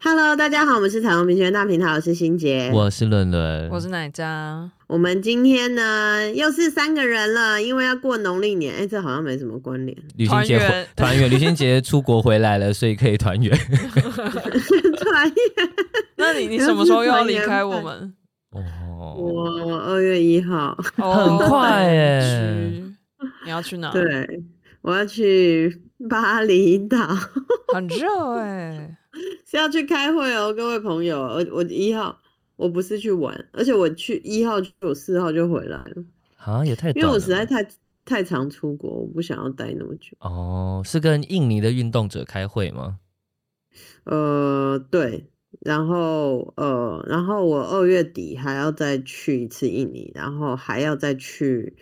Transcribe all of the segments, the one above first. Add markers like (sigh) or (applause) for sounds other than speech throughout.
Hello，大家好，我们是彩虹平权大平台，我是欣杰，我是伦伦，我是奶渣。我们今天呢又是三个人了，因为要过农历年，哎、欸，这好像没什么关联。旅行节团圆，旅行节出国回来了，所以可以团圆。(laughs) 团圆。圆，(laughs) 那你你什么时候又要离开我们？哦，我二月一号，很快耶。(laughs) 你要去哪？对，我要去巴厘岛，很热哎、欸，是要去开会哦，各位朋友。我我一号我不是去玩，而且我去一号就我四号就回来了。啊，也太……因为我实在太太常出国，我不想要待那么久。哦，是跟印尼的运动者开会吗？呃，对，然后呃，然后我二月底还要再去一次印尼，然后还要再去。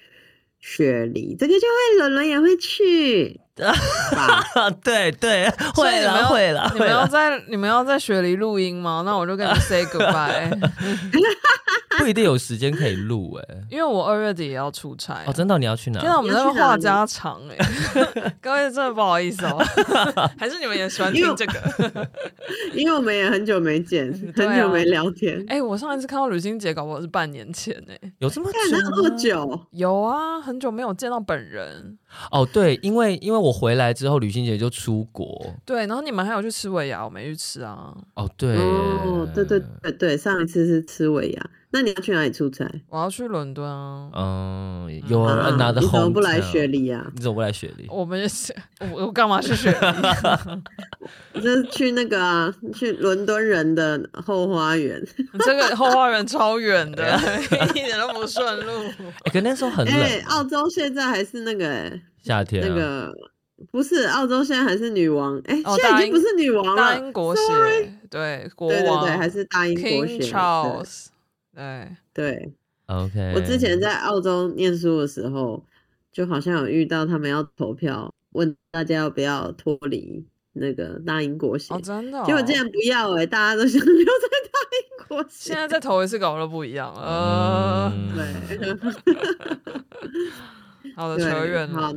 雪梨，这个就会伦伦也会去，对 (laughs) 对，会了会了。你们要在你们要在雪梨录音吗？那我就跟你 say goodbye。(laughs) 不一定有时间可以录哎，因为我二月底也要出差。哦，真的？你要去哪？现在我们在话家常哎，各位真的不好意思哦。(laughs) 还是你们也喜欢听这个？因为我们也很久没见，很久没聊天。哎，我上一次看到旅行节，搞不好是半年前哎，有这么这么久？有啊，很久没有见到本人。哦，对，因为因为我回来之后，旅行姐就出国。对，然后你们还有去吃尾牙，我没去吃啊。哦，对，哦，对对对对，上一次是吃尾牙。那你要去哪里出差？我要去伦敦啊。嗯，有啊，拿的。你怎么不来雪梨啊？你怎么不来雪梨？我们是，我我干嘛去雪梨？(laughs) 就是去那个啊，去伦敦人的后花园。(laughs) 这个后花园超远的，(laughs) 一点都不顺路。哎，可那时候很冷。哎，澳洲现在还是那个哎，夏天那个不是澳洲现在还是女王哎，现在已经不是女王了，大英国协对国王对对对，还是大英国协。对对，OK。我之前在澳洲念书的时候，就好像有遇到他们要投票，问大家要不要脱离那个大英国血。哦，真的、哦？结果竟然不要哎、欸，大家都想留在大英国血。现在再投一次，搞得不一样了。呃，对。(laughs) 好的，扯远了。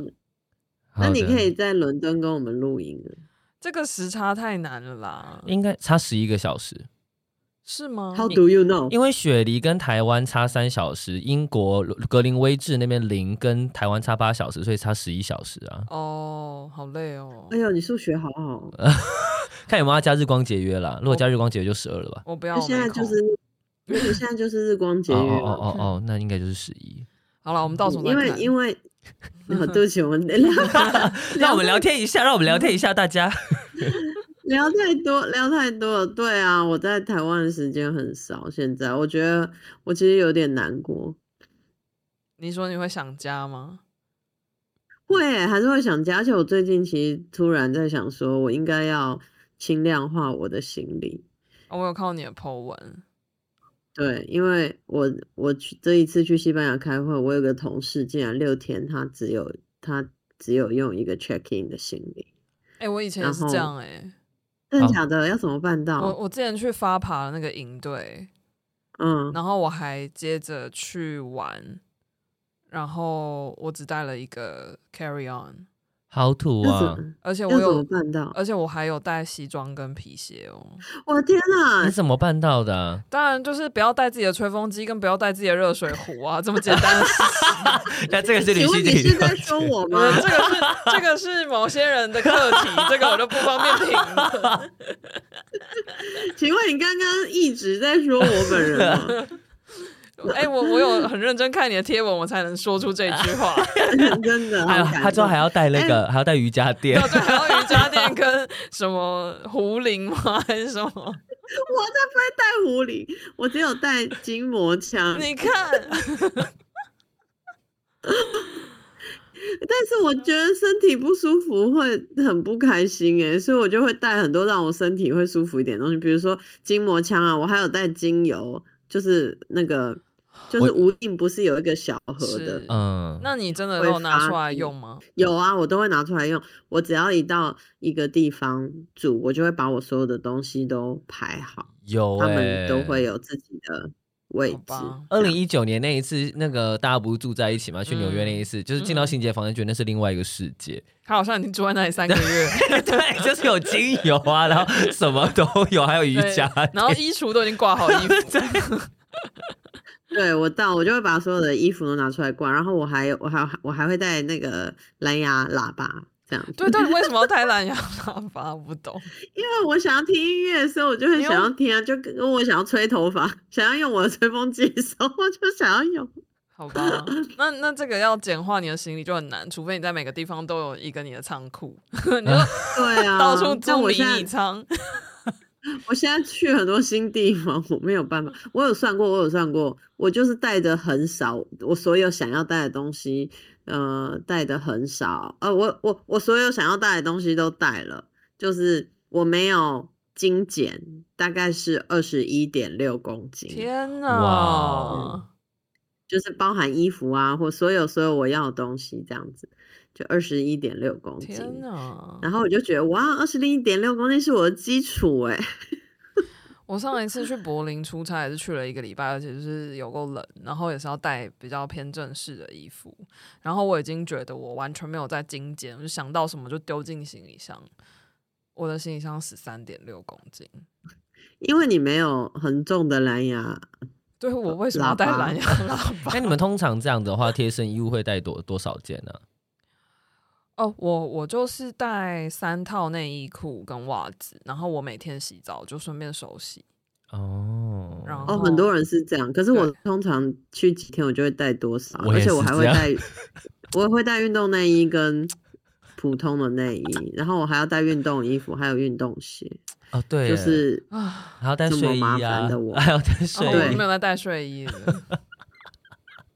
好，那你可以在伦敦跟我们录音了。这个时差太难了啦，应该差十一个小时。是吗？How do you know？因为雪梨跟台湾差三小时，英国格林威治那边零跟台湾差八小时，所以差十一小时啊。哦，好累哦。哎呦，你数学好好。(laughs) 看有没有要加日光节约啦。如果加日光节约就十二了吧？我不要。现在就是，(laughs) 现在就是日光节约。哦哦哦哦，那应该就是十一。好了，我们倒数。因为因 (laughs) 为，对不起，我们 (laughs) (laughs) 让我们聊天一下，让我们聊天一下，大家。聊太多，聊太多了。对啊，我在台湾的时间很少。现在我觉得我其实有点难过。你说你会想家吗？会，还是会想家。而且我最近其实突然在想，说我应该要轻量化我的行李。哦，我有看到你的 po 文。对，因为我我去这一次去西班牙开会，我有个同事竟然六天他只有他只有用一个 check in 的行李。哎、欸，我以前也是这样哎、欸。(laughs) 真的假的？要怎么办到？我我之前去发爬那个营队，嗯，然后我还接着去玩，然后我只带了一个 carry on。好土啊！而且我有办到，而且我还有带西装跟皮鞋哦。我的天哪！你怎么办到的啊？(laughs) 当然就是不要带自己的吹风机，跟不要带自己的热水壶啊，这么简单的事情。(laughs) 那这个是旅行你是在说我 (laughs) 吗？这个是这个是某些人的课题，这个我就不方便评论。请问你刚刚一直在说我本人吗？哎、欸，我我有很认真看你的贴文，我才能说出这句话。(laughs) (laughs) 真的，还有他之后还要带那个，欸、还要带瑜伽垫。对，还要瑜伽垫跟什么壶铃吗？(laughs) 还是什么？我才不会带壶铃，我只有带筋膜枪。你看，但是我觉得身体不舒服会很不开心哎，所以我就会带很多让我身体会舒服一点的东西，比如说筋膜枪啊，我还有带精油，就是那个。就是无印不是有一个小盒的？嗯，那你真的有拿出来用吗？有啊，我都会拿出来用。我只要一到一个地方住，我就会把我所有的东西都排好。有、欸，他们都会有自己的。位置。二零一九年那一次，那个大家不是住在一起吗？去纽约那一次，嗯、就是进到欣洁房间，觉得那是另外一个世界。他好像已经住在那里三个月，(laughs) 对，就是有精油啊，然后什么都有，还有瑜伽，然后衣橱都已经挂好衣服。(laughs) 对，我到我就会把所有的衣服都拿出来挂，然后我还我还我还会带那个蓝牙喇叭。对，到底为什么要带蓝 (laughs) 牙喇叭？我不懂。(laughs) 因为我想要听音乐的时候，我就会想要听啊，就跟我想要吹头发，想要用我的吹风机的时候，我就想要用。好吧，那那这个要简化你的行李就很难，除非你在每个地方都有一个你的仓库，(laughs) 你就对啊，到处租迷你仓。我现在去很多新地方，我没有办法。我有算过，我有算过，我就是带的很少，我所有想要带的东西。呃，带的很少，呃，我我我所有想要带的东西都带了，就是我没有精简，大概是二十一点六公斤。天哪！哇，就是包含衣服啊，或所有所有我要的东西这样子，就二十一点六公斤。天哪！然后我就觉得，哇，二十一点六公斤是我的基础哎。(laughs) 我上一次去柏林出差也是去了一个礼拜，而且就是有够冷，然后也是要带比较偏正式的衣服。然后我已经觉得我完全没有在精简，我就想到什么就丢进行李箱。我的行李箱十三点六公斤，(laughs) 因为你没有很重的蓝牙。(laughs) 对，我为什么要带蓝牙喇叭？那你们通常这样的话，贴身衣物会带多多少件呢？哦，我我就是带三套内衣裤跟袜子，然后我每天洗澡就顺便手洗。哦，然后哦，很多人是这样，可是我通常去几天我就会带多少，而且我还会带，(laughs) 我会带运动内衣跟普通的内衣，然后我还要带运动衣服，还有运动鞋。哦，对，就是啊，还要带睡衣啊，的我还要带睡衣，哦、我没有在带睡衣。(laughs)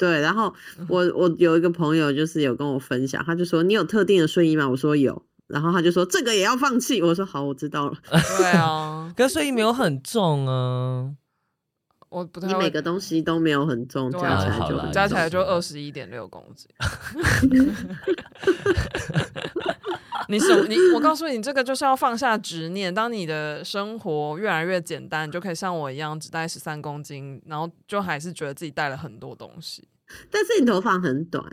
对，然后我我有一个朋友，就是有跟我分享，他就说，你有特定的睡衣吗？我说有，然后他就说，这个也要放弃。我说好，我知道了。对啊，(laughs) 可睡衣没有很重啊，我不太。你每个东西都没有很重，加起来就加起来就二十一点六公斤。(laughs) 你什你？我告诉你，这个就是要放下执念。当你的生活越来越简单，你就可以像我一样，只带十三公斤，然后就还是觉得自己带了很多东西。但是你头发很短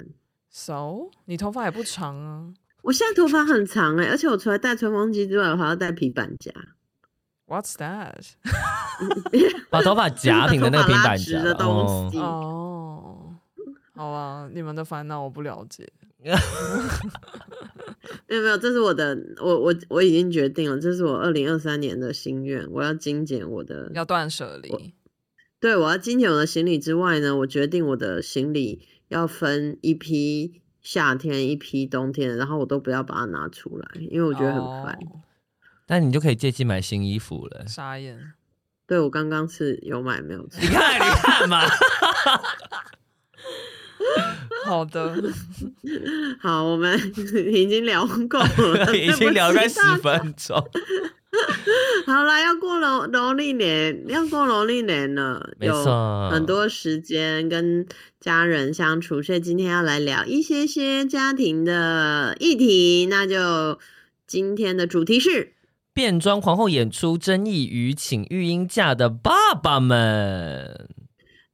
，so 你头发也不长啊。我现在头发很长哎、欸，而且我除了戴吹风机之外，我还要戴平板夹。What's that？(laughs) 把头发夹平的那个平板夹 (laughs) 的东西。哦，好啊，你们的烦恼我不了解。(laughs) 没有没有，这是我的，我我我已经决定了，这是我二零二三年的心愿，我要精简我的，要断舍离。对，我要精简我的行李之外呢，我决定我的行李要分一批夏天，一批冬天，然后我都不要把它拿出来，因为我觉得很烦。那、oh, 你就可以借机买新衣服了。傻眼。对，我刚刚是有买，没有。你看，你看嘛。(laughs) 好的，(laughs) 好，我们 (laughs) 已经聊够了，已经聊了十分钟。(laughs) 好啦，要过农农历年，要过农历年了，有很多时间跟家人相处，所以今天要来聊一些些家庭的议题。那就今天的主题是变装皇后演出争议与请育婴假的爸爸们。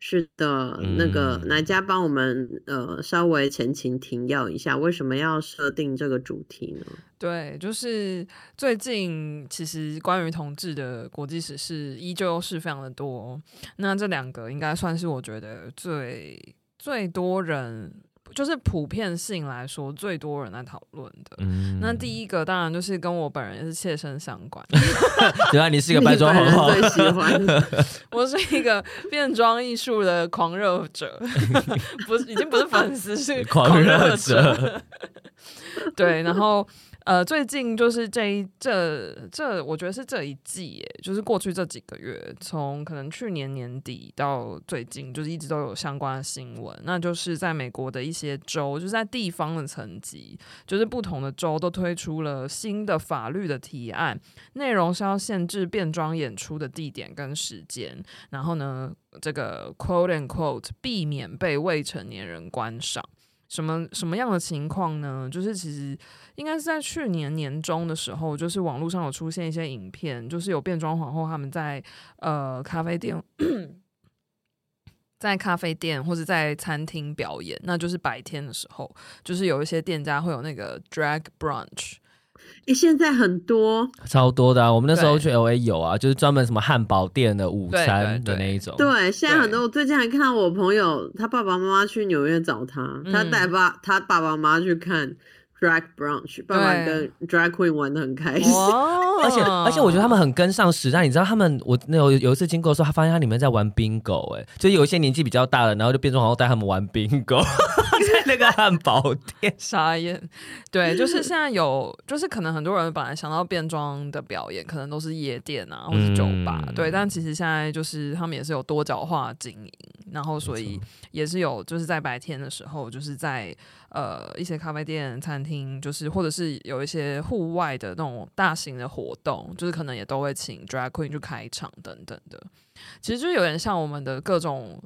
是的，那个哪家帮我们呃稍微前情提要一下，为什么要设定这个主题呢？对，就是最近其实关于同志的国际史事依旧是非常的多，那这两个应该算是我觉得最最多人。就是普遍性来说，最多人来讨论的。嗯，那第一个当然就是跟我本人也是切身相关。(laughs) 原来你是一个变 (laughs) 装皇后，最喜欢。我是一个变装艺术的狂热者，(laughs) 不是已经不是粉丝，是狂热者。对，然后呃，最近就是这一这这，我觉得是这一季耶，就是过去这几个月，从可能去年年底到最近，就是一直都有相关的新闻。那就是在美国的一些州，就是在地方的层级，就是不同的州都推出了新的法律的提案，内容是要限制变装演出的地点跟时间，然后呢，这个 quote and quote 避免被未成年人观赏。什么什么样的情况呢？就是其实应该是在去年年中的时候，就是网络上有出现一些影片，就是有变装皇后他们在呃咖啡店，(clears throat) 在咖啡店或者在餐厅表演，那就是白天的时候，就是有一些店家会有那个 drag brunch。诶，现在很多，超多的啊！我们那时候去 LA 有啊，就是专门什么汉堡店的午餐的那一种。对，对，对，对，现在很多。我最近还看到我朋友，他爸爸妈妈去纽约找他，他带爸他爸爸妈妈去看。Drag brunch，爸爸跟 Drag Queen 玩的很开心，(laughs) 而且而且我觉得他们很跟上时代。你知道他们，我那有有一次经过的时候，他发现他里面在玩 bingo，哎，就有一些年纪比较大的，然后就变装然后带他们玩 bingo，在 (laughs) 那个汉堡店 (laughs) 傻眼。对，就是现在有，就是可能很多人本来想到变装的表演，可能都是夜店啊，或是酒吧，嗯、对。但其实现在就是他们也是有多角化经营，然后所以也是有，就是在白天的时候，就是在。呃，一些咖啡店、餐厅，就是或者是有一些户外的那种大型的活动，就是可能也都会请 drag queen 去开场等等的。其实就有点像我们的各种。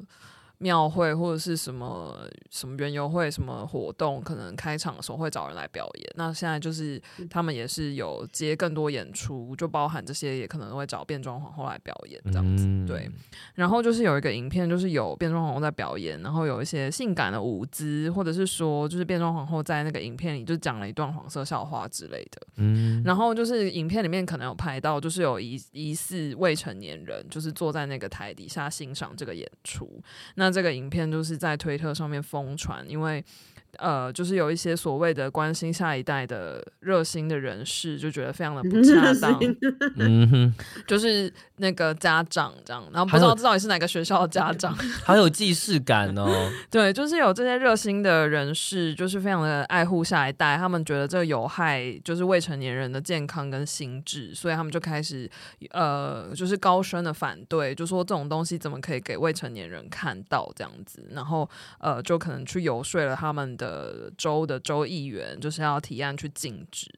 庙会或者是什么什么园游会什么活动，可能开场的时候会找人来表演。那现在就是他们也是有接更多演出，就包含这些也可能会找变装皇后来表演这样子。嗯、对，然后就是有一个影片，就是有变装皇后在表演，然后有一些性感的舞姿，或者是说就是变装皇后在那个影片里就讲了一段黄色笑话之类的。嗯，然后就是影片里面可能有拍到，就是有疑疑似未成年人，就是坐在那个台底下欣赏这个演出。那这个影片就是在推特上面疯传，因为呃，就是有一些所谓的关心下一代的热心的人士就觉得非常的不 (laughs) 恰当，(laughs) 嗯哼，就是那个家长这样，然后不知道这到底是哪个学校的家长，(laughs) 好有既视感哦。对，就是有这些热心的人士，就是非常的爱护下一代，他们觉得这个有害就是未成年人的健康跟心智，所以他们就开始呃，就是高声的反对，就说这种东西怎么可以给未成年人看到这样子，然后呃，就可能去游说了他们。的州的州议员就是要提案去禁止。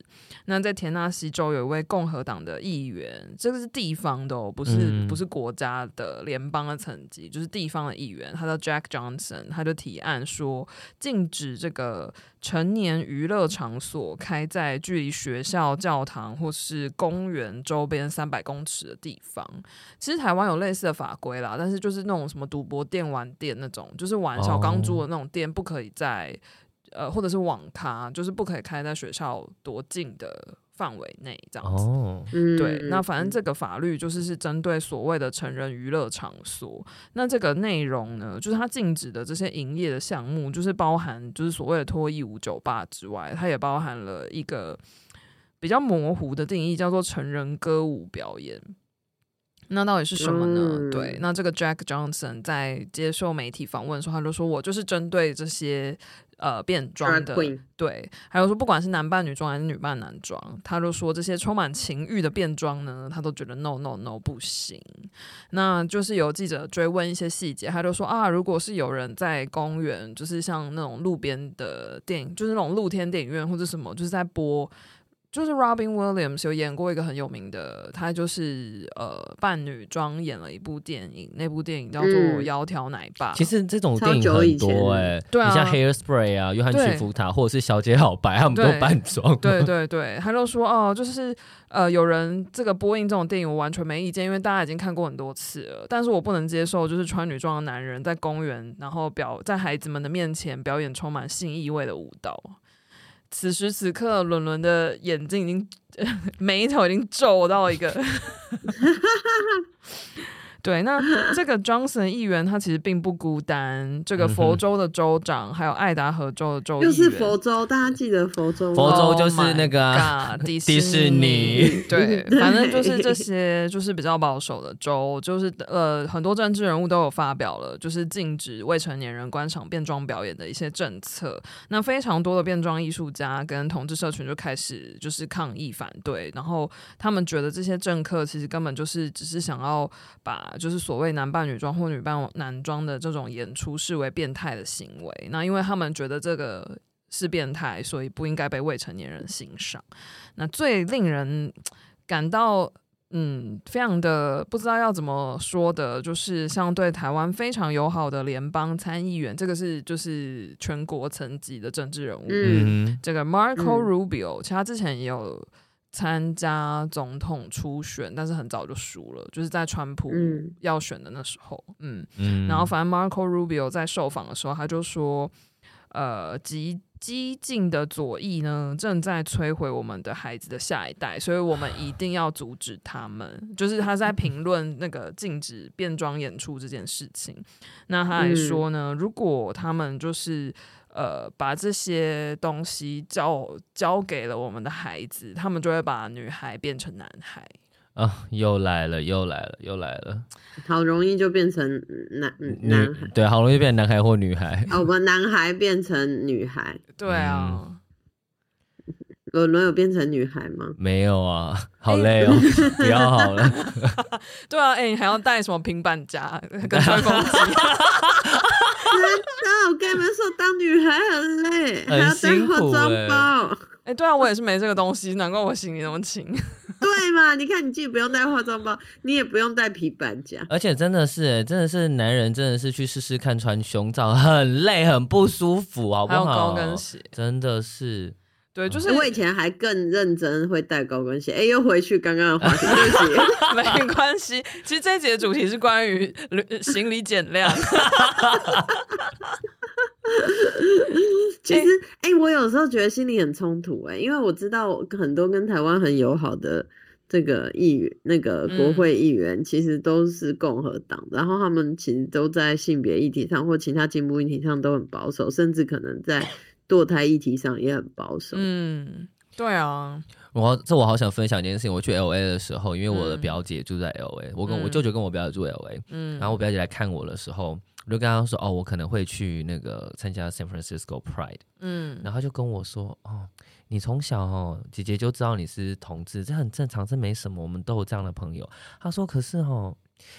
那在田纳西州有一位共和党的议员，这个是地方的哦，不是、嗯、不是国家的联邦的层级，就是地方的议员，他叫 Jack Johnson，他就提案说禁止这个成年娱乐场所开在距离学校、教堂或是公园周边三百公尺的地方。其实台湾有类似的法规啦，但是就是那种什么赌博店、玩店那种，就是玩小钢珠的那种店，不可以在。呃，或者是网咖，就是不可以开在学校多近的范围内，这样子。哦，对，那反正这个法律就是是针对所谓的成人娱乐场所。那这个内容呢，就是它禁止的这些营业的项目，就是包含就是所谓的脱衣舞酒吧之外，它也包含了一个比较模糊的定义，叫做成人歌舞表演。那到底是什么呢？嗯、对，那这个 Jack Johnson 在接受媒体访问的时候，他就说：“我就是针对这些。”呃，变装的对，还有说不管是男扮女装还是女扮男装，他就说这些充满情欲的变装呢，他都觉得 no no no 不行。那就是有记者追问一些细节，他就说啊，如果是有人在公园，就是像那种路边的电影，就是那种露天电影院或者什么，就是在播。就是 Robin Williams 有演过一个很有名的，他就是呃扮女装演了一部电影，那部电影叫做《窈窕奶爸》。其实这种电影很多哎、欸，对啊，你像 Hairspray 啊、约翰屈服塔或者是小姐好白，他们都扮装。对对对，他就说哦，就是呃有人这个播映这种电影，我完全没意见，因为大家已经看过很多次了。但是我不能接受，就是穿女装的男人在公园，然后表在孩子们的面前表演充满性意味的舞蹈。此时此刻，伦伦的眼睛已经 (laughs) 眉头已经皱到一个，(laughs) 对，那 (laughs) 这个 Johnson 议员他其实并不孤单，这个佛州的州长，嗯、还有爱达荷州的州议员，就是佛州，大家记得佛州，佛州就是那个、oh、(laughs) 迪士尼，(laughs) 对，反正就是这些，就是比较保守的州，就是呃，很多政治人物都有发表了，就是禁止未成年人观赏变装表演的一些政策。那非常多的变装艺术家跟同志社群就开始就是抗议反对，然后他们觉得这些政客其实根本就是只是想要把就是所谓男扮女装或女扮男装的这种演出视为变态的行为，那因为他们觉得这个是变态，所以不应该被未成年人欣赏。那最令人感到嗯非常的不知道要怎么说的，就是像对台湾非常友好的联邦参议员，这个是就是全国层级的政治人物，嗯，这个 Marco Rubio，其实他之前也有。参加总统初选，但是很早就输了，就是在川普要选的那时候，嗯，嗯，然后反正 Marco Rubio 在受访的时候，他就说，呃，极激进的左翼呢，正在摧毁我们的孩子的下一代，所以我们一定要阻止他们。就是他在评论那个禁止变装演出这件事情，那他还说呢，如果他们就是。呃，把这些东西交交给了我们的孩子，他们就会把女孩变成男孩。啊，又来了，又来了，又来了！好容易就变成男男孩，对，好容易变成男孩或女孩。哦，不，男孩变成女孩。对啊，轮轮有变成女孩吗？没有啊，好累哦，欸、(laughs) 不要好了。(laughs) 对啊，哎、欸，你还要带什么平板夹跟吹风机？(laughs) 那我跟你们说，当女孩很累，很辛苦欸、还要带化妆包。哎、欸，对啊，我也是没这个东西，难怪我行李那么轻。对嘛？你看，你既不用带化妆包，你也不用带皮板夹，而且真的是，真的是男人，真的是去试试看穿胸罩，很累，很不舒服，好不好？还有高跟鞋，真的是。对，就是我以前还更认真会带高跟鞋。哎，又回去刚刚的话题，对不起，(laughs) 没关系。其实这一节的主题是关于行李减量。(laughs) 其实，哎、欸，我有时候觉得心里很冲突，哎，因为我知道很多跟台湾很友好的这个议员，那个国会议员，其实都是共和党，嗯、然后他们其实都在性别议题上或其他进步议题上都很保守，甚至可能在。堕胎议题上也很保守。嗯，对啊，我这我好想分享一件事情。我去 L A 的时候，因为我的表姐住在 L A，、嗯、我跟我舅舅跟我表姐住 L A，嗯，然后我表姐来看我的时候，我就跟她说：“哦，我可能会去那个参加 San Francisco Pride。”嗯，然后就跟我说：“哦，你从小哦，姐姐就知道你是同志，这很正常，这没什么，我们都有这样的朋友。”她说：“可是哦。”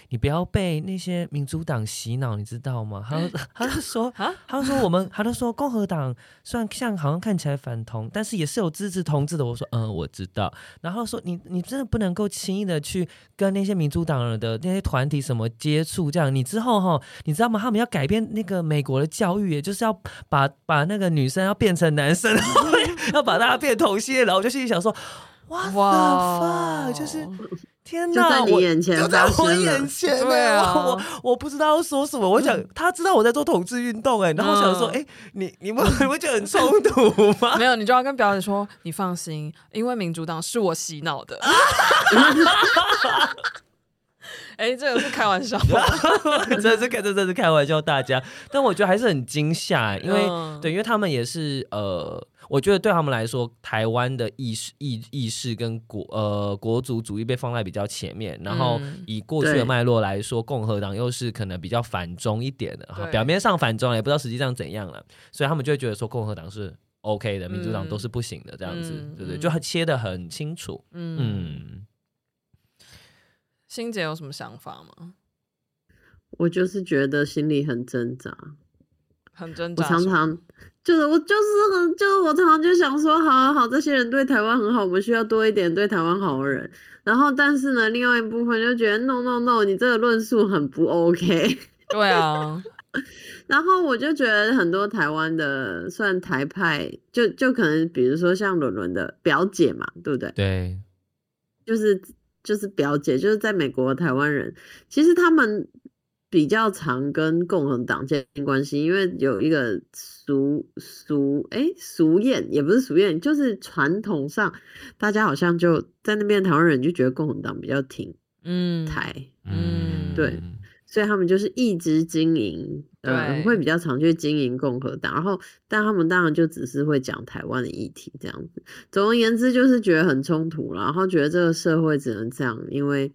你不要被那些民主党洗脑，你知道吗？他他就说，他就说我们，他就说共和党虽然像好像看起来反同，但是也是有支持同志的。我说，嗯，我知道。然后说，你你真的不能够轻易的去跟那些民主党人的那些团体什么接触，这样你之后哈，你知道吗？他们要改变那个美国的教育，也就是要把把那个女生要变成男生，(laughs) 要把大家变同性恋。然后我就心里想说，哇哇，就是。天哪！就在你眼前，就在我眼前，对啊，我我不知道要说什么。我想 (laughs) 他知道我在做统治运动，哎，然后想说，哎，你你们 (laughs) 你们觉得很冲突吗？没有，你就要跟表姐说，你放心，因为民主党是我洗脑的。(laughs) 哎，这个是开玩笑，这是开这这是开玩笑，大家。但我觉得还是很惊吓，因为对，因为他们也是呃。我觉得对他们来说，台湾的意识意意识跟国呃国族主义被放在比较前面，然后以过去的脉络来说，共和党又是可能比较反中一点的，哈，表面上反中，也不知道实际上怎样了，所以他们就会觉得说共和党是 OK 的，民主党都是不行的，这样子，嗯、对不对？就切的很清楚。嗯，嗯欣姐有什么想法吗？我就是觉得心里很挣扎。很挣扎，我常常就是我就是很就是我常常就想说，好好好，这些人对台湾很好，我们需要多一点对台湾好的人。然后，但是呢，另外一部分就觉得，no no no，你这个论述很不 OK。(laughs) 对啊，(laughs) 然后我就觉得很多台湾的算台派，就就可能比如说像伦伦的表姐嘛，对不对？对，就是就是表姐，就是在美国的台湾人，其实他们。比较常跟共和党建立关系，因为有一个俗俗哎俗谚，也不是俗谚，就是传统上大家好像就在那边台湾人就觉得共和党比较挺嗯台，嗯，对，所以他们就是一直经营，呃，会比较常去经营共和党，然后但他们当然就只是会讲台湾的议题这样子。总而言之，就是觉得很冲突，然后觉得这个社会只能这样，因为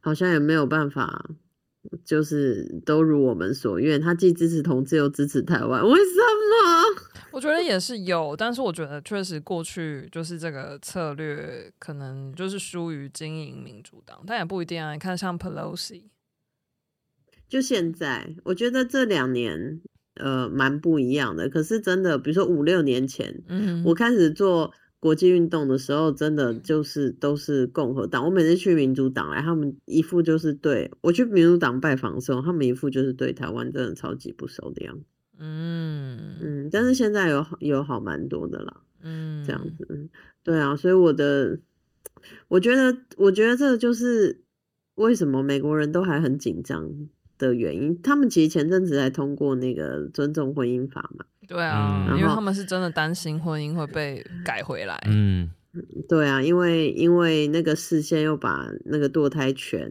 好像也没有办法。就是都如我们所愿，他既支持同志又支持台湾，为什么？我觉得也是有，但是我觉得确实过去就是这个策略可能就是疏于经营民主党，但也不一定啊。你看像 Pelosi，就现在，我觉得这两年呃蛮不一样的。可是真的，比如说五六年前，嗯，我开始做。国际运动的时候，真的就是都是共和党。我每次去民主党来，他们一副就是对我去民主党拜访的时候，他们一副就是对台湾真的超级不熟的样子。嗯嗯，但是现在有有好蛮多的啦。嗯，这样子，对啊，所以我的我觉得，我觉得这就是为什么美国人都还很紧张的原因。他们其实前阵子还通过那个尊重婚姻法嘛。对啊，因为他们是真的担心婚姻会被改回来。嗯，对啊，因为因为那个事先又把那个堕胎权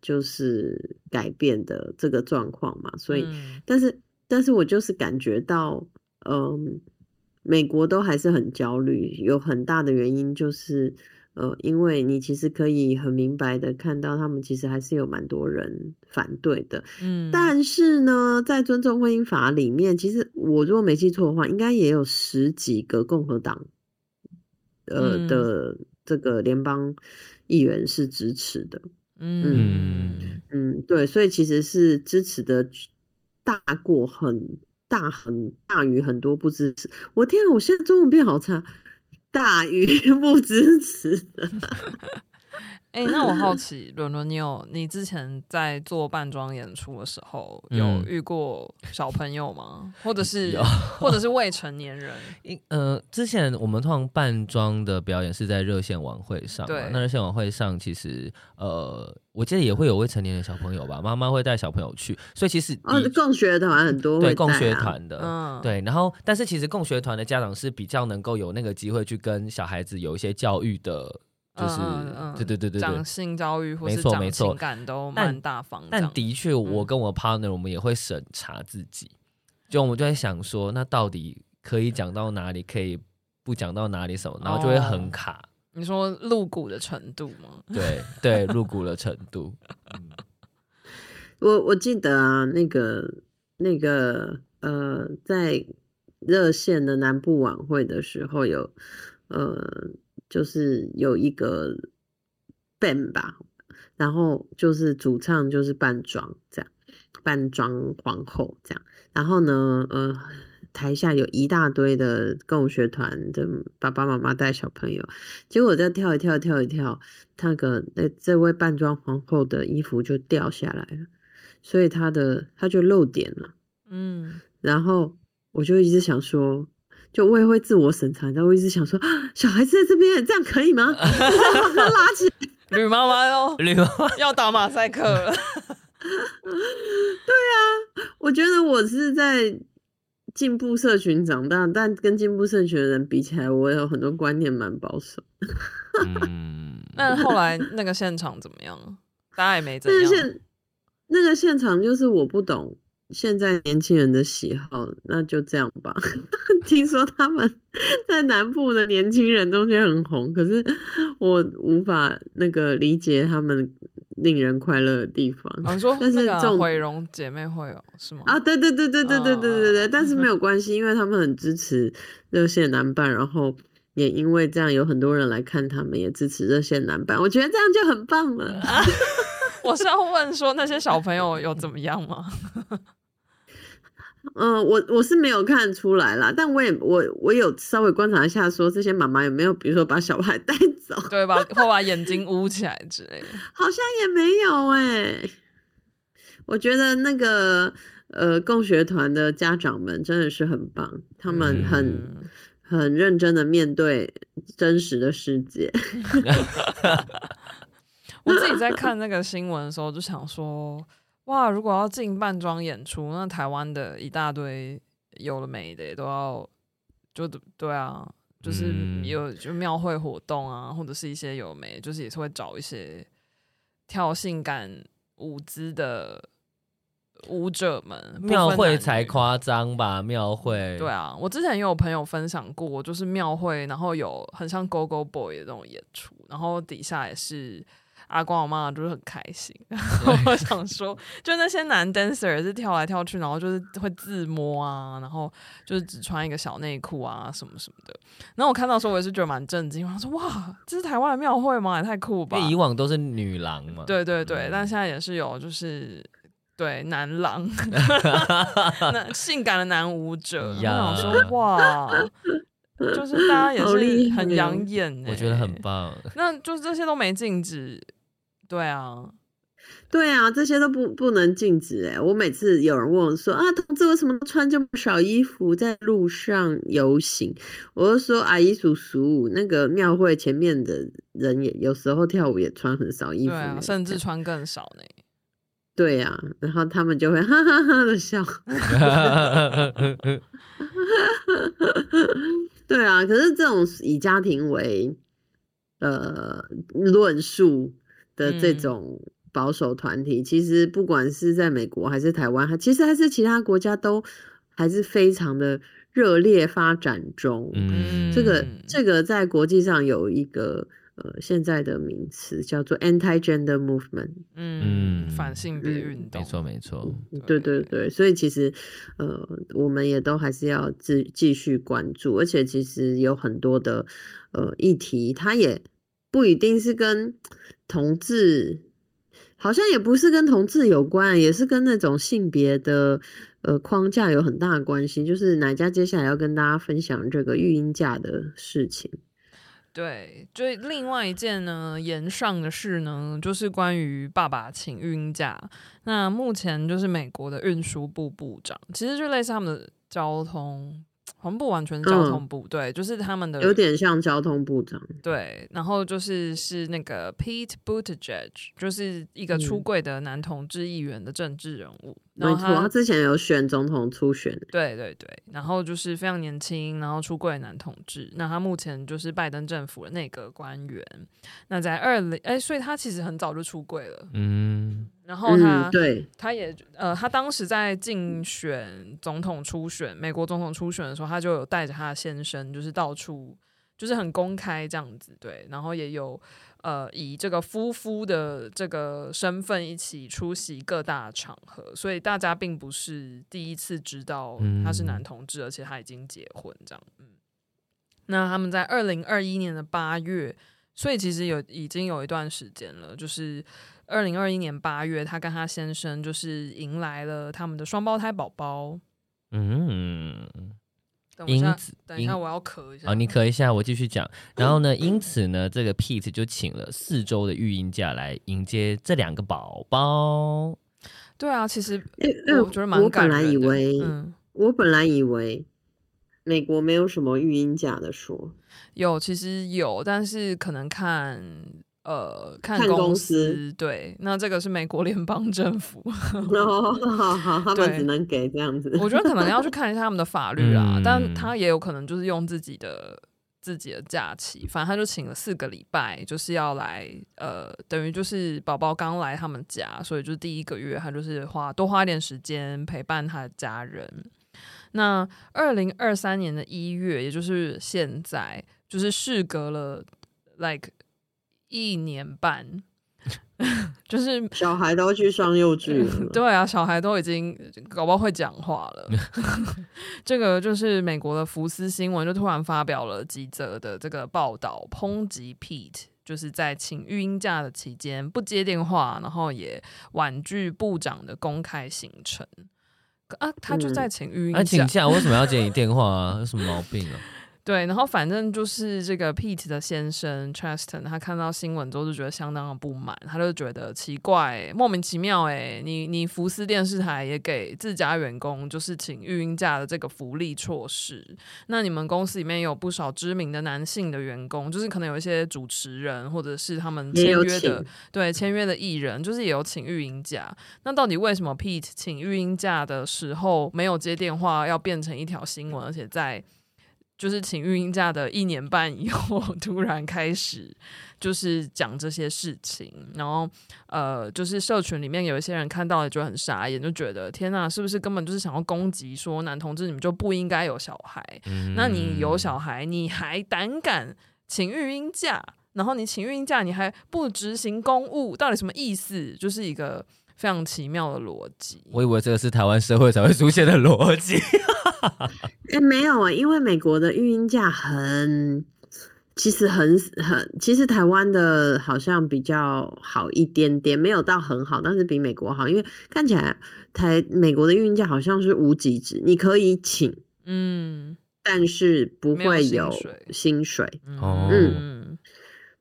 就是改变的这个状况嘛，所以，嗯、但是但是我就是感觉到，嗯，美国都还是很焦虑，有很大的原因就是。呃，因为你其实可以很明白的看到，他们其实还是有蛮多人反对的。嗯，但是呢，在尊重婚姻法里面，其实我如果没记错的话，应该也有十几个共和党呃、嗯、的这个联邦议员是支持的。嗯嗯，嗯，对，所以其实是支持的大过很大很大于很多不支持。我天啊，我现在中文变好差。大于 (laughs) 不支持。哎、欸，那我好奇，伦伦，你有你之前在做扮装演出的时候，有遇过小朋友吗？或者是，或者是未成年人？(laughs) 呃，之前我们通常扮装的表演是在热线晚会上，对，那热线晚会上其实，呃，我记得也会有未成年的小朋友吧，妈妈会带小朋友去，所以其实哦，共学团很多、啊，对，共学团的，嗯，对，然后但是其实共学团的家长是比较能够有那个机会去跟小孩子有一些教育的。就是，对对对对对，讲性教育或是讲情感都蛮大方的。但的确，我跟我 partner 我们也会审查自己，就我们就在想说，那到底可以讲到哪里，可以不讲到哪里什么，然后就会很卡。你说露骨的程度吗？对对，露骨的程度。(laughs) 我我记得啊，那个那个呃，在热线的南部晚会的时候有呃。就是有一个 band 吧，然后就是主唱就是扮装这样，扮装皇后这样，然后呢，呃，台下有一大堆的共学团的爸爸妈妈带小朋友，结果在跳一跳跳一跳，那个那这位扮装皇后的衣服就掉下来了，所以她的她就露点了，嗯，然后我就一直想说。就我也会自我审查，然后我一直想说，小孩子在这边，这样可以吗？把 (laughs) 他 (laughs) 拉起来，吕妈妈哟，吕妈妈要打马赛克了。(laughs) 对啊，我觉得我是在进步社群长大，但跟进步社群的人比起来，我有很多观念蛮保守。嗯，那后来那个现场怎么样？大家也没怎样。那个现那个现场就是我不懂。现在年轻人的喜好，那就这样吧。(laughs) 听说他们 (laughs) 在南部的年轻人中间很红，可是我无法那个理解他们令人快乐的地方。啊说，但是这种毁容姐妹会哦，是吗？啊，对对对对对对对对对，但是没有关系，因为他们很支持热线男伴，然后也因为这样有很多人来看他们，也支持热线男伴。我觉得这样就很棒了。(laughs) 我是要问说，那些小朋友有怎么样吗？嗯、呃，我我是没有看出来啦，但我也我我有稍微观察一下，说这些妈妈有没有，比如说把小孩 (laughs) 带走，对吧？或把眼睛捂起来之类的，(laughs) 好像也没有哎、欸。我觉得那个呃，共学团的家长们真的是很棒，他们很、嗯、很认真的面对真实的世界。(laughs) 我自己在看那个新闻的时候，就想说。哇！如果要进扮装演出，那台湾的一大堆有的没的也都要，就对啊，就是有就庙会活动啊，或者是一些有的没，就是也是会找一些跳性感舞姿的舞者们，庙会才夸张吧？庙会对啊，我之前也有朋友分享过，就是庙会，然后有很像 Go Go Boy 的这种演出，然后底下也是。阿光我妈就是很开心，然后我想说，就那些男 dancer 是跳来跳去，然后就是会自摸啊，然后就是只穿一个小内裤啊，什么什么的。然后我看到的时候，我也是觉得蛮震惊，我说哇，这是台湾的庙会吗？也太酷吧！以往都是女郎嘛，对对对，嗯、但现在也是有，就是对男郎，(laughs) 那性感的男舞者。我想说 (laughs) 哇。就是大家也是很养眼、欸，我觉得很棒。那就是这些都没禁止，对啊，对啊，这些都不不能禁止哎、欸。我每次有人问我说啊，同志为什么穿这么少衣服在路上游行？我就说阿姨叔叔，那个庙会前面的人也有时候跳舞也穿很少衣服、啊，甚至穿更少呢。(laughs) 对呀、啊，然后他们就会哈哈哈的笑。(laughs) 对啊，可是这种以家庭为呃论述的这种保守团体，嗯、其实不管是在美国还是台湾，还其实还是其他国家都还是非常的热烈发展中。嗯，这个这个在国际上有一个。呃，现在的名词叫做 anti-gender movement，嗯，反性别运动，没错没错，对对对，所以其实呃，我们也都还是要继继续关注，而且其实有很多的呃议题，它也不一定是跟同志，好像也不是跟同志有关，也是跟那种性别的呃框架有很大的关系。就是哪家接下来要跟大家分享这个育婴假的事情。对，就另外一件呢，延上的事呢，就是关于爸爸请育婴假。那目前就是美国的运输部部长，其实就类似他们的交通。好像不完全是交通部，嗯、对，就是他们的有点像交通部长，对，然后就是是那个 Pete Buttigieg，就是一个出柜的男同志议员的政治人物。没错，他之前有选总统初选，对对对，然后就是非常年轻，然后出柜男同志。那他目前就是拜登政府的内阁官员。那在二零哎，所以他其实很早就出柜了，嗯。然后他，嗯、对，他也呃，他当时在竞选总统初选，美国总统初选的时候，他就有带着他的先生，就是到处，就是很公开这样子，对，然后也有呃，以这个夫妇的这个身份一起出席各大场合，所以大家并不是第一次知道他是男同志，嗯、而且他已经结婚这样，嗯，那他们在二零二一年的八月，所以其实有已经有一段时间了，就是。二零二一年八月，他跟他先生就是迎来了他们的双胞胎宝宝。嗯，等一下，因此等一下，我要咳一下。好，你咳一下，我继续讲。然后呢，因此呢，这个 Pete 就请了四周的育婴假来迎接这两个宝宝。对啊，其实我觉得蛮感人的。我本来以为，嗯，我本来以为美国没有什么育婴假的说，有，其实有，但是可能看。呃，看公司，公司对，那这个是美国联邦政府，(laughs) 哦，好好，他们只能给这样子。我觉得可能要去看一下他们的法律啊，嗯、但他也有可能就是用自己的自己的假期，反正他就请了四个礼拜，就是要来，呃，等于就是宝宝刚来他们家，所以就是第一个月他就是花多花一点时间陪伴他的家人。那二零二三年的一月，也就是现在，就是事隔了，like。一年半，(laughs) 就是小孩都去上幼稚园。(laughs) 对啊，小孩都已经搞不好会讲话了。(laughs) 这个就是美国的福斯新闻就突然发表了几则的这个报道，抨击 Pete 就是在请育婴假的期间不接电话，然后也婉拒部长的公开行程。啊，他就在请育婴假，嗯啊、请假为什么要接你电话啊？有什么毛病啊？对，然后反正就是这个 Pete 的先生 Chasten，他看到新闻之后就觉得相当的不满，他就觉得奇怪，莫名其妙诶，你你福斯电视台也给自家员工就是请育婴假的这个福利措施，那你们公司里面有不少知名的男性的员工，就是可能有一些主持人或者是他们签约的，对，签约的艺人，就是也有请育婴假，那到底为什么 Pete 请育婴假的时候没有接电话，要变成一条新闻，而且在就是请育婴假的一年半以后，(laughs) 突然开始就是讲这些事情，然后呃，就是社群里面有一些人看到了就很傻眼，就觉得天呐，是不是根本就是想要攻击说男同志你们就不应该有小孩？嗯、那你有小孩，你还胆敢请育婴假？然后你请育婴假，你还不执行公务，到底什么意思？就是一个非常奇妙的逻辑。我以为这个是台湾社会才会出现的逻辑。(laughs) 哎，没有啊，因为美国的育婴假很，其实很很，其实台湾的好像比较好一点点，没有到很好，但是比美国好，因为看起来台美国的育婴假好像是无给值，你可以请，嗯，但是不会有薪水，哦，嗯，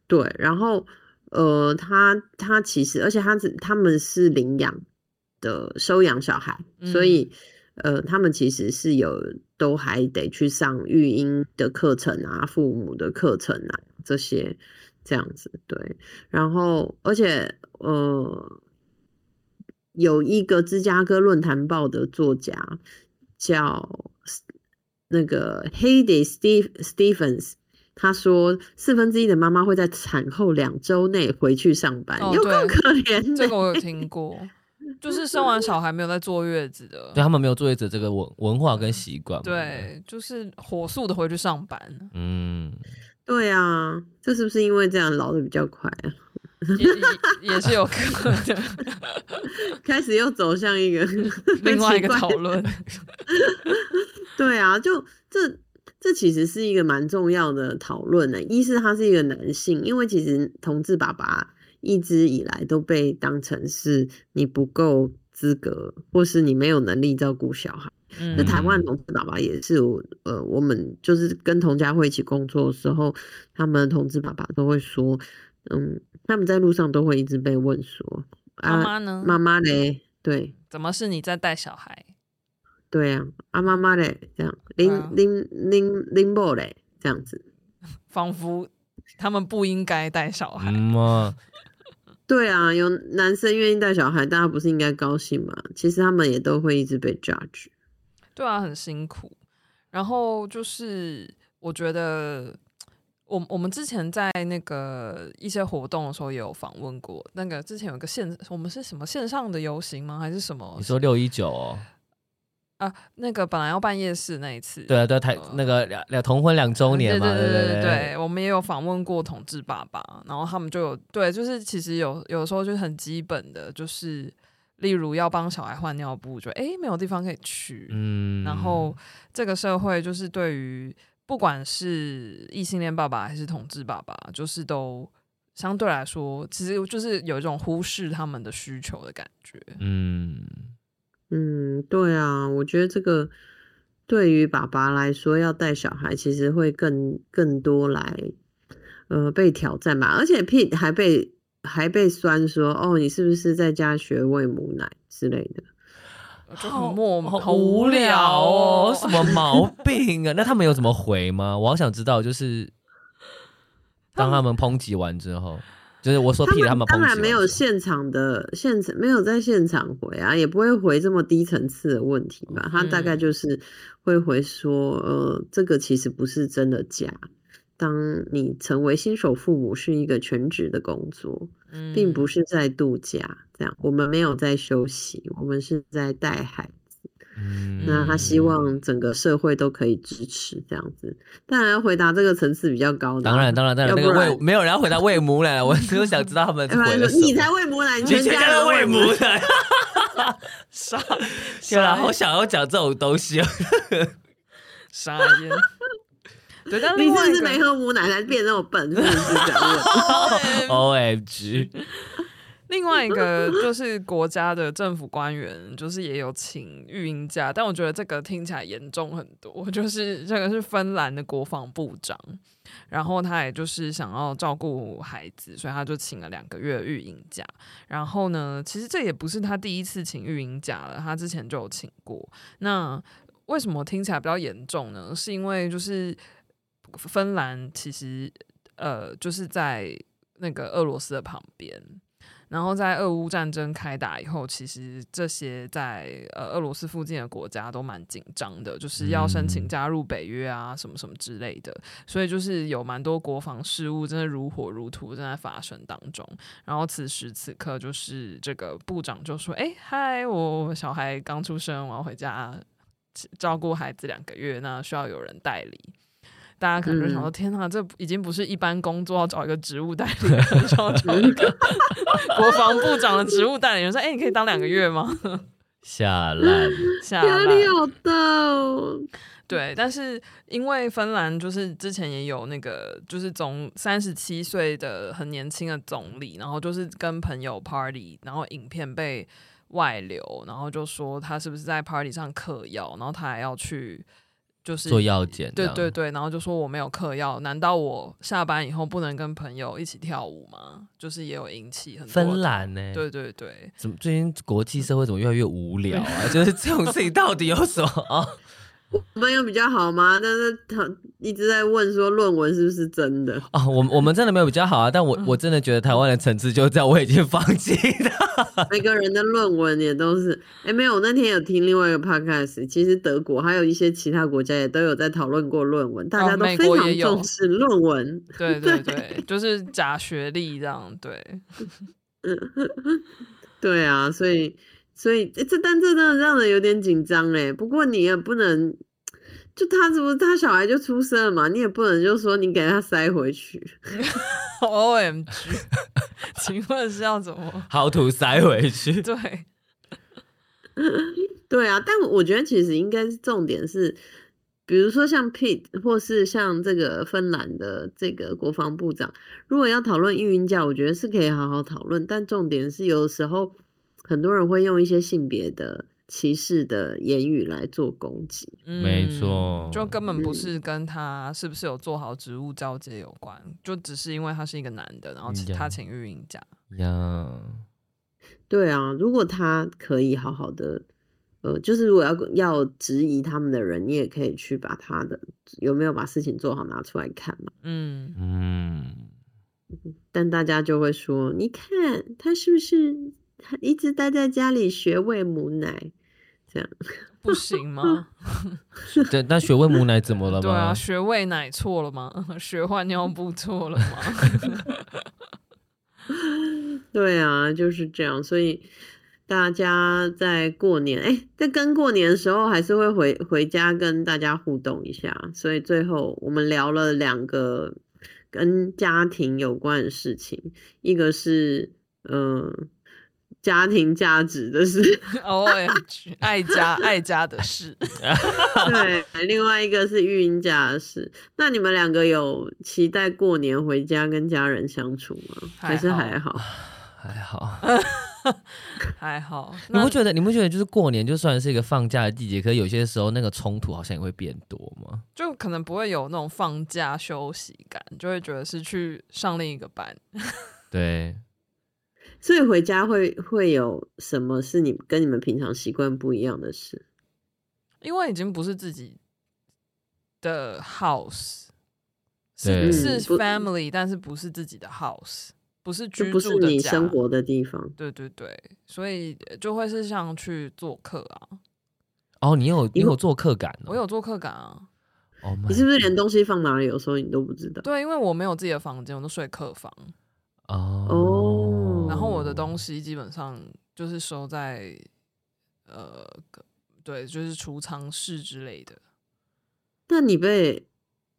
对，然后呃，他他其实，而且他是他们是领养的收养小孩，嗯、所以。呃，他们其实是有都还得去上育婴的课程啊，父母的课程啊，这些这样子对。然后，而且呃，有一个芝加哥论坛报的作家叫那个 Heidi Steve Stephens，他说四分之一的妈妈会在产后两周内回去上班，哦、有够可怜。这个我有听过。就是生完小孩没有在坐月子的，对他们没有坐月子这个文文化跟习惯。对，就是火速的回去上班。(laughs) 嗯，对啊，这是不是因为这样老的比较快啊？也也是有可能。(laughs) 开始又走向一个另外一个讨论。(laughs) 对啊，就这这其实是一个蛮重要的讨论呢。一是他是一个男性，因为其实同志爸爸。一直以来都被当成是你不够资格，或是你没有能力照顾小孩。那、嗯、台湾同志爸爸也是，呃，我们就是跟同家会一起工作的时候，他们同志爸爸都会说，嗯，他们在路上都会一直被问说，妈妈呢？妈妈嘞？对，怎么是你在带小孩？对啊，啊妈妈嘞？这样，拎拎拎拎包嘞？这样子，(laughs) 仿佛他们不应该带小孩。嗯对啊，有男生愿意带小孩，大家不是应该高兴吗？其实他们也都会一直被 judge。对啊，很辛苦。然后就是我觉得，我我们之前在那个一些活动的时候也有访问过。那个之前有个线，我们是什么线上的游行吗？还是什么？你说六一九哦。啊，那个本来要办夜市那一次，对啊，对台、呃、那个两两同婚两周年嘛，对对对对对，对，对，我们也有访问过同志爸爸，然后他们就有对，就是其实有有时候就是很基本的，就是例如要帮小孩换尿布，就哎没有地方可以去，嗯，然后这个社会就是对于不管是异性恋爸爸还是同志爸爸，就是都相对来说，其实就是有一种忽视他们的需求的感觉，嗯。嗯，对啊，我觉得这个对于爸爸来说，要带小孩其实会更更多来呃被挑战吧，而且 Pete 还被还被酸说哦，你是不是在家学喂母奶之类的，就很莫好，好无聊哦，(laughs) 什么毛病啊？那他们有怎么回吗？我好想知道，就是当他们抨击完之后。就是我说，他们当然没有现场的现场，没有在现场回啊，也不会回这么低层次的问题吧。他大概就是会回说，呃，这个其实不是真的假。当你成为新手父母是一个全职的工作，并不是在度假。这样，我们没有在休息，我们是在带孩子。嗯，那他希望整个社会都可以支持这样子，当然要回答这个层次比较高的。当然，当然，当然，那个喂没有人要回答喂母奶，我只有想知道他们 (laughs) 回了什么。你才喂母奶，你全家都喂母奶。傻，(laughs) 天啊，好想要讲这种东西啊！(laughs) 傻眼。对，但你是不是没喝母奶才变那么笨？是不是这样？O M G。另外一个就是国家的政府官员，就是也有请育婴假，但我觉得这个听起来严重很多。就是这个是芬兰的国防部长，然后他也就是想要照顾孩子，所以他就请了两个月育婴假。然后呢，其实这也不是他第一次请育婴假了，他之前就有请过。那为什么听起来比较严重呢？是因为就是芬兰其实呃就是在那个俄罗斯的旁边。然后在俄乌战争开打以后，其实这些在呃俄罗斯附近的国家都蛮紧张的，就是要申请加入北约啊，什么什么之类的。所以就是有蛮多国防事务真的如火如荼正在发生当中。然后此时此刻，就是这个部长就说：“哎，嗨，我小孩刚出生，我要回家照顾孩子两个月，那需要有人代理。”大家可能就想说：“天哪，这已经不是一般工作要找一个职务代理人，要找一个 (laughs) 国防部长的职务代理人，说：‘哎，你可以当两个月吗？’下烂，下烂，压力好大哦。对，但是因为芬兰就是之前也有那个，就是总三十七岁的很年轻的总理，然后就是跟朋友 party，然后影片被外流，然后就说他是不是在 party 上嗑药，然后他还要去。”就是做药检，对对对，然后就说我没有嗑药，难道我下班以后不能跟朋友一起跳舞吗？就是也有引起很多芬兰呢，对对对，怎么最近国际社会怎么越来越无聊啊？(laughs) 就是这种事情到底有什么啊？我们有比较好吗？但是他一直在问说论文是不是真的哦，我我们真的没有比较好啊，但我我真的觉得台湾的层次就这样，我已经放弃了。每个人的论文也都是，哎、欸，没有，我那天有听另外一个 podcast，其实德国还有一些其他国家也都有在讨论过论文，大家都非常重视论文。哦、对对对，就是假学历这样，对，(laughs) 对啊，所以。所以，欸、这但这真的让人有点紧张哎。不过你也不能，就他怎么他小孩就出生了嘛，你也不能就说你给他塞回去。(laughs) O M G，(laughs) 请问是要怎么？How to 塞回去？(laughs) 对，对啊。但我觉得其实应该是重点是，比如说像 Pete 或是像这个芬兰的这个国防部长，如果要讨论育婴假，我觉得是可以好好讨论。但重点是有的时候。很多人会用一些性别的歧视的言语来做攻击，嗯、没错，就根本不是跟他是不是有做好职务交接有关，嗯、就只是因为他是一个男的，然后他请育婴假。呀，对啊，如果他可以好好的，呃，就是如果要要质疑他们的人，你也可以去把他的有没有把事情做好拿出来看嘛。嗯嗯，但大家就会说，你看他是不是？他一直待在家里学喂母奶，这样不行吗？(laughs) 对，那学喂母奶怎么了吗？对啊，学喂奶错了吗？(laughs) 学换尿布错了吗？(laughs) 对啊，就是这样。所以大家在过年，哎、欸，在跟过年的时候，还是会回回家跟大家互动一下。所以最后我们聊了两个跟家庭有关的事情，一个是嗯。家庭价值的事，(laughs) OMG，爱家爱家的事，(laughs) 对，另外一个是育婴假的事。那你们两个有期待过年回家跟家人相处吗？还是还好？(sighs) 还好，(laughs) 还好。你不觉得？你不觉得就是过年就算是一个放假的季节，可是有些时候那个冲突好像也会变多吗？就可能不会有那种放假休息感，就会觉得是去上另一个班。对。所以回家会会有什么是你跟你们平常习惯不一样的事？因为已经不是自己的 house，对是是 family，但是不是自己的 house，不是居住的家，不是你生活的地方。对对对，所以就会是像去做客啊。哦，你有你有做客感？我有做客感啊。Oh、你是不是连东西放哪里，有时候你都不知道？对，因为我没有自己的房间，我都睡客房。哦。Oh 然后我的东西基本上就是收在，呃，对，就是储藏室之类的。那你被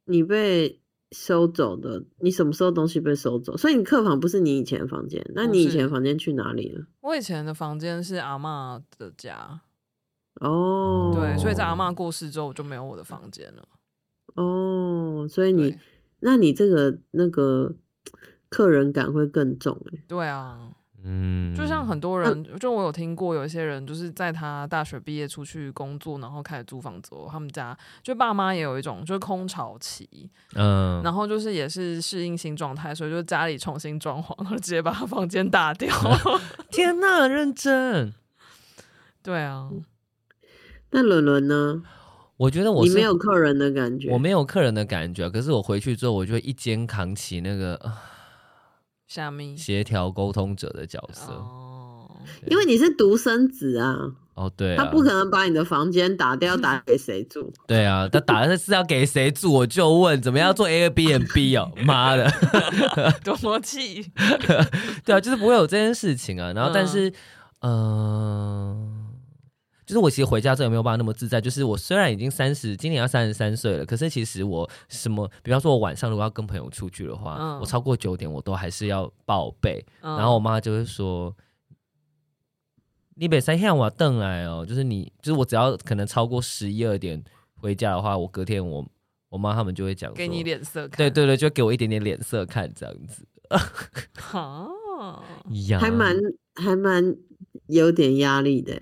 你被收走的，你什么时候东西被收走？所以你客房不是你以前的房间，那你以前的房间去哪里了？我以前的房间是阿嬷的家。哦，对，所以在阿嬷过世之后，我就没有我的房间了。哦，所以你，那你这个那个。客人感会更重哎，对啊，嗯，就像很多人，就我有听过，有一些人就是在他大学毕业出去工作，然后开始租房子，他们家就爸妈也有一种就是空巢期，嗯，然后就是也是适应新状态，所以就家里重新装潢，然后直接把他房间打掉。(laughs) 天哪，认真，对啊，那伦伦呢？我觉得我你没有客人的感觉，我没有客人的感觉，可是我回去之后，我就会一肩扛起那个。虾米协调沟通者的角色。哦，因为你是独生子啊，哦对啊，他不可能把你的房间打掉，打给谁住？对啊，他打的是要给谁住？我就问，怎么样做 (laughs) Airbnb 哦？妈的，(laughs) 多气！(laughs) 对啊，就是不会有这件事情啊。然后，但是，嗯、呃。就是我其实回家之后也没有办法那么自在。就是我虽然已经三十，今年要三十三岁了，可是其实我什么，比方说我晚上如果要跟朋友出去的话，嗯、我超过九点我都还是要报备。嗯、然后我妈就会说：“你别再向我瞪来哦。”就是你，就是我只要可能超过十一二点回家的话，我隔天我我妈他们就会讲给你脸色看。对对对，就给我一点点脸色看这样子。哈，(laughs) 还蛮还蛮有点压力的。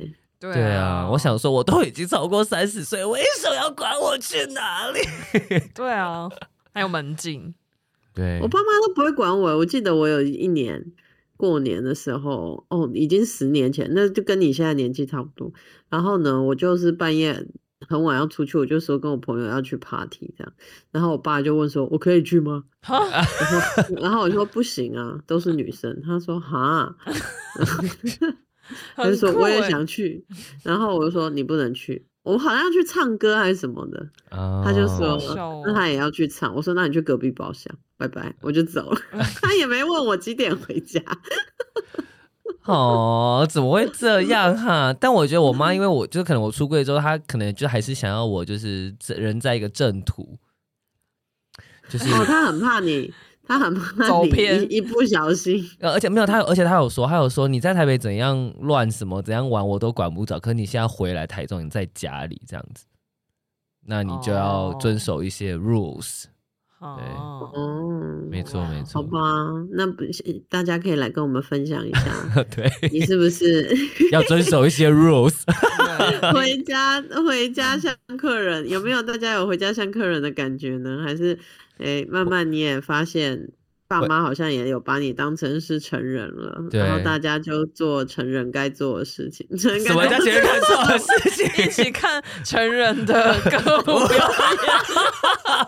对啊，对啊，我想说，我都已经超过三十岁，为什么要管我去哪里？(laughs) 对啊，还有门禁。对，我爸妈都不会管我。我记得我有一年过年的时候，哦，已经十年前，那就跟你现在年纪差不多。然后呢，我就是半夜很晚要出去，我就说跟我朋友要去 party 这样。然后我爸就问说：“我可以去吗？”哈然后我说：“不行啊，都是女生。”他说：“哈。” (laughs) 他就说我也想去，然后我就说你不能去，我好像要去唱歌还是什么的。哦、他就说那他也要去唱，我说那你去隔壁包厢，拜拜，我就走了。(laughs) 他也没问我几点回家。(laughs) 哦，怎么会这样哈？但我觉得我妈，因为我就可能我出柜之后，她可能就还是想要我就是人在一个正途，就是哦，她很怕你。他很怕走偏，一不小心。而且没有他，而且他有说，他有说你在台北怎样乱什么怎样玩，我都管不着。可你现在回来台中，你在家里这样子，那你就要遵守一些 rules。哦、对，哦，没错没错。好吧，那不大家可以来跟我们分享一下，(laughs) 对，你是不是 (laughs) 要遵守一些 rules？(laughs) 回家回家像客人，有没有大家有回家像客人的感觉呢？还是？哎、欸，慢慢你也发现，爸妈好像也有把你当成是成人了，然后大家就做成人该做的事情。什么叫成人该做的事情？一起看成人的歌舞表演。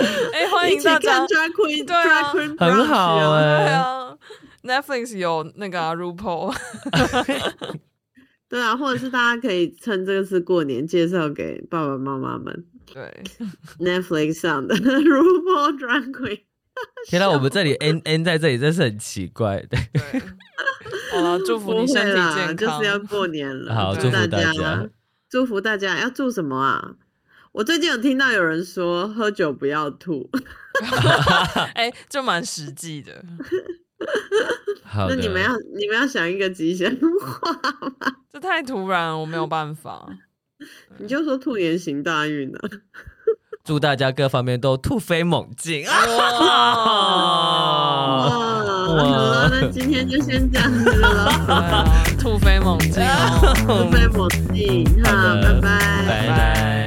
(laughs) 哎、欸，欢迎大家，Drag Queen，对啊，很好哎、欸，啊，Netflix 有那个、啊、RuPaul。(laughs) 对啊，或者是大家可以趁这个是过年，介绍给爸爸妈妈们。对，Netflix 上的 (laughs)《RuPaul Drag Queen》。天哪，我们这里 N N 在这里真是很奇怪。对，好了，祝福你身体健康，就是要过年了。好，祝福大家，祝福大家。要祝什么啊？我最近有听到有人说，喝酒不要吐。(laughs) 哎、欸，就蛮实际的。好的，那你们要你们要想一个吉祥话吗？(laughs) 这太突然，我没有办法。(laughs) 你就说兔年行大运呢？祝大家各方面都突飞猛进啊！哇，好了，那今天就先这样子了。突飞猛进，突飞猛进，好，拜拜，拜拜。